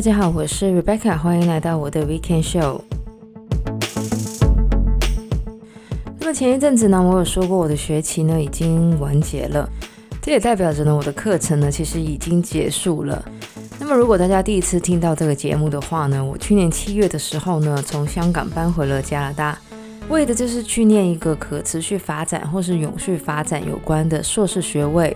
大家好，我是 Rebecca，欢迎来到我的 Weekend Show。那么前一阵子呢，我有说过我的学期呢已经完结了，这也代表着呢我的课程呢其实已经结束了。那么如果大家第一次听到这个节目的话呢，我去年七月的时候呢从香港搬回了加拿大，为的就是去念一个可持续发展或是永续发展有关的硕士学位。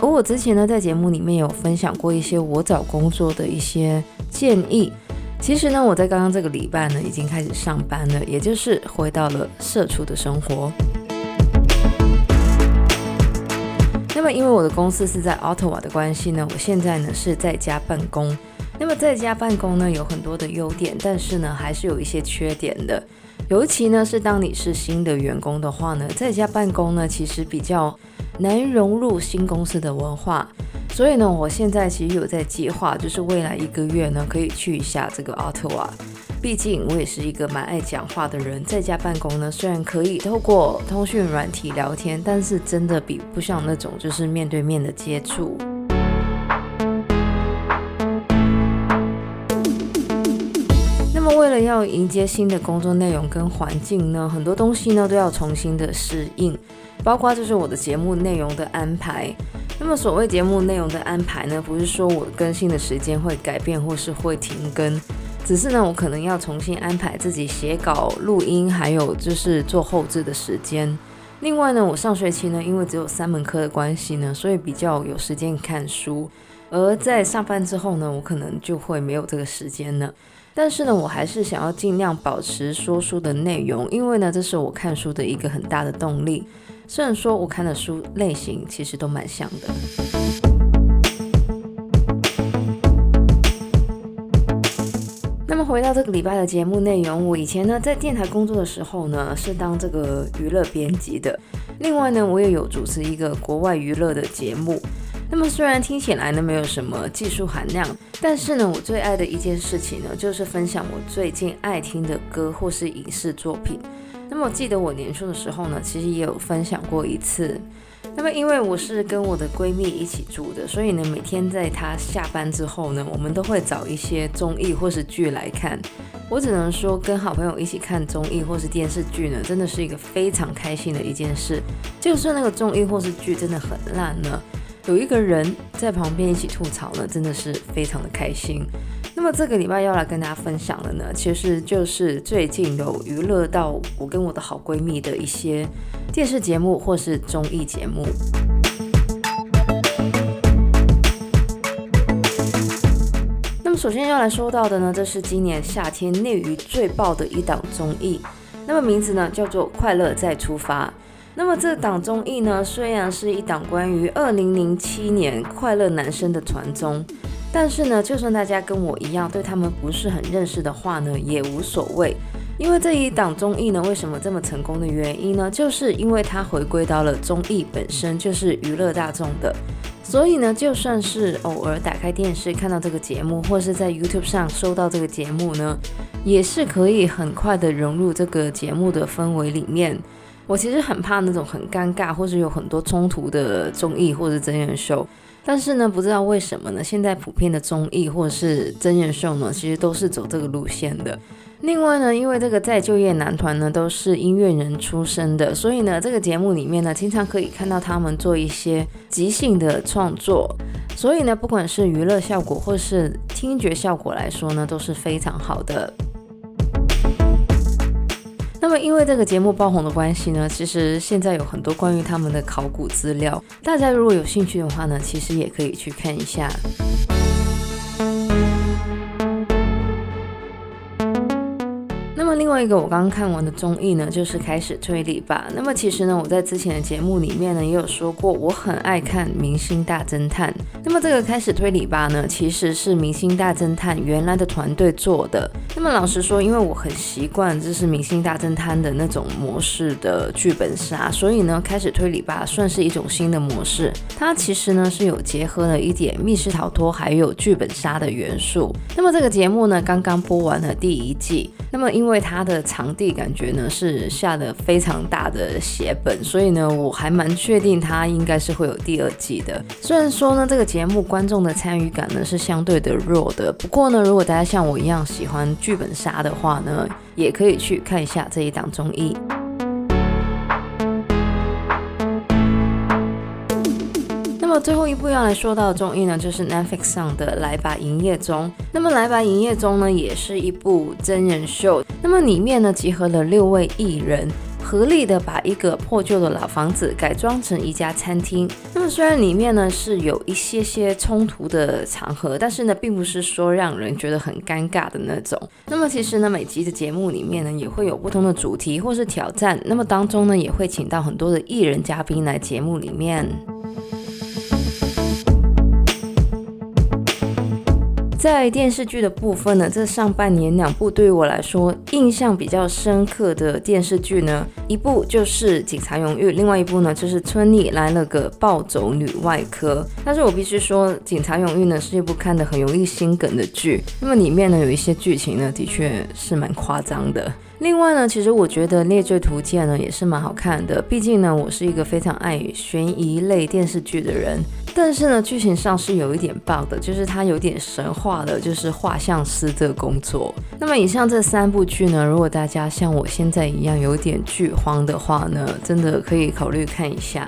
而我之前呢，在节目里面有分享过一些我找工作的一些建议。其实呢，我在刚刚这个礼拜呢，已经开始上班了，也就是回到了社畜的生活。那么，因为我的公司是在 Ottawa 的关系呢，我现在呢是在家办公。那么，在家办公呢，有很多的优点，但是呢，还是有一些缺点的。尤其呢，是当你是新的员工的话呢，在家办公呢，其实比较难融入新公司的文化。所以呢，我现在其实有在计划，就是未来一个月呢，可以去一下这个阿特瓦。毕竟我也是一个蛮爱讲话的人，在家办公呢，虽然可以透过通讯软体聊天，但是真的比不上那种就是面对面的接触。要迎接新的工作内容跟环境呢，很多东西呢都要重新的适应，包括就是我的节目内容的安排。那么所谓节目内容的安排呢，不是说我更新的时间会改变或是会停更，只是呢我可能要重新安排自己写稿、录音，还有就是做后置的时间。另外呢，我上学期呢因为只有三门课的关系呢，所以比较有时间看书，而在上班之后呢，我可能就会没有这个时间了。但是呢，我还是想要尽量保持说书的内容，因为呢，这是我看书的一个很大的动力。虽然说我看的书类型其实都蛮像的。那么回到这个礼拜的节目内容，我以前呢在电台工作的时候呢是当这个娱乐编辑的，另外呢我也有主持一个国外娱乐的节目。那么虽然听起来呢没有什么技术含量，但是呢我最爱的一件事情呢就是分享我最近爱听的歌或是影视作品。那么我记得我年初的时候呢，其实也有分享过一次。那么因为我是跟我的闺蜜一起住的，所以呢每天在她下班之后呢，我们都会找一些综艺或是剧来看。我只能说跟好朋友一起看综艺或是电视剧呢，真的是一个非常开心的一件事。就算那个综艺或是剧真的很烂呢。有一个人在旁边一起吐槽呢，真的是非常的开心。那么这个礼拜要来跟大家分享的呢，其实就是最近有娱乐到我跟我的好闺蜜的一些电视节目或是综艺节目。那么首先要来说到的呢，这是今年夏天内娱最爆的一档综艺，那么名字呢叫做《快乐再出发》。那么这档综艺呢，虽然是一档关于二零零七年快乐男声的传综，但是呢，就算大家跟我一样对他们不是很认识的话呢，也无所谓。因为这一档综艺呢，为什么这么成功的原因呢，就是因为它回归到了综艺本身就是娱乐大众的，所以呢，就算是偶尔打开电视看到这个节目，或是在 YouTube 上收到这个节目呢，也是可以很快的融入这个节目的氛围里面。我其实很怕那种很尴尬或者有很多冲突的综艺或者真人秀，但是呢，不知道为什么呢，现在普遍的综艺或者是真人秀呢，其实都是走这个路线的。另外呢，因为这个再就业男团呢都是音乐人出身的，所以呢，这个节目里面呢，经常可以看到他们做一些即兴的创作，所以呢，不管是娱乐效果或是听觉效果来说呢，都是非常好的。那么，因为这个节目爆红的关系呢，其实现在有很多关于他们的考古资料，大家如果有兴趣的话呢，其实也可以去看一下。另外一个我刚刚看完的综艺呢，就是开始推理吧。那么其实呢，我在之前的节目里面呢，也有说过，我很爱看《明星大侦探》。那么这个开始推理吧呢，其实是《明星大侦探》原来的团队做的。那么老实说，因为我很习惯这是《明星大侦探》的那种模式的剧本杀，所以呢，开始推理吧算是一种新的模式。它其实呢是有结合了一点密室逃脱还有剧本杀的元素。那么这个节目呢，刚刚播完了第一季。那么因为它它的场地感觉呢是下的非常大的血本，所以呢，我还蛮确定它应该是会有第二季的。虽然说呢，这个节目观众的参与感呢是相对的弱的，不过呢，如果大家像我一样喜欢剧本杀的话呢，也可以去看一下这一档综艺。最后一部要来说到的综艺呢，就是 Netflix 上的《来吧营业中》。那么《来吧营业中》呢，也是一部真人秀。那么里面呢，集合了六位艺人，合力的把一个破旧的老房子改装成一家餐厅。那么虽然里面呢是有一些些冲突的场合，但是呢，并不是说让人觉得很尴尬的那种。那么其实呢，每集的节目里面呢，也会有不同的主题或是挑战。那么当中呢，也会请到很多的艺人嘉宾来节目里面。在电视剧的部分呢，这上半年两部对于我来说印象比较深刻的电视剧呢，一部就是《警察荣誉》，另外一部呢就是《村里来了个暴走女外科》。但是我必须说，《警察荣誉》呢是一部看得很容易心梗的剧，那么里面呢有一些剧情呢的确是蛮夸张的。另外呢，其实我觉得《猎罪图鉴》呢也是蛮好看的，毕竟呢我是一个非常爱悬疑类电视剧的人。但是呢，剧情上是有一点 bug 的，就是它有点神话的，就是画像师的工作。那么以上这三部剧呢，如果大家像我现在一样有点剧荒的话呢，真的可以考虑看一下。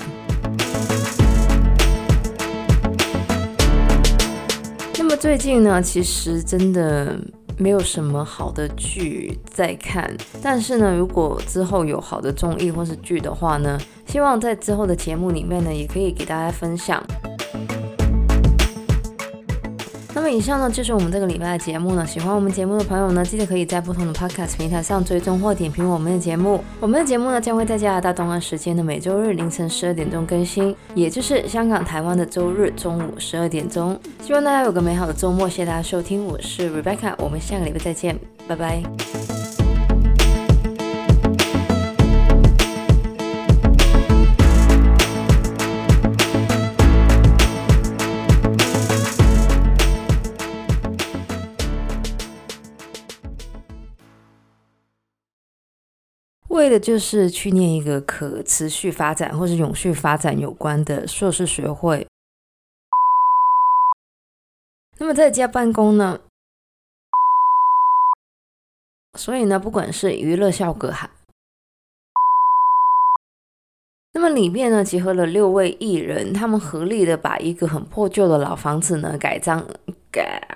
那么最近呢，其实真的。没有什么好的剧在看，但是呢，如果之后有好的综艺或是剧的话呢，希望在之后的节目里面呢，也可以给大家分享。以上呢，就是我们这个礼拜的节目了。喜欢我们节目的朋友呢，记得可以在不同的 Podcast 平台上追踪或点评我们的节目。我们的节目呢，将会在加拿大东岸时间的每周日凌晨十二点钟更新，也就是香港、台湾的周日中午十二点钟。希望大家有个美好的周末，谢谢大家收听，我是 Rebecca，我们下个礼拜再见，拜拜。为的就是去念一个可持续发展或是永续发展有关的硕士学位。那么在家办公呢，所以呢，不管是娱乐效果还，那么里面呢，结合了六位艺人，他们合力的把一个很破旧的老房子呢改装改。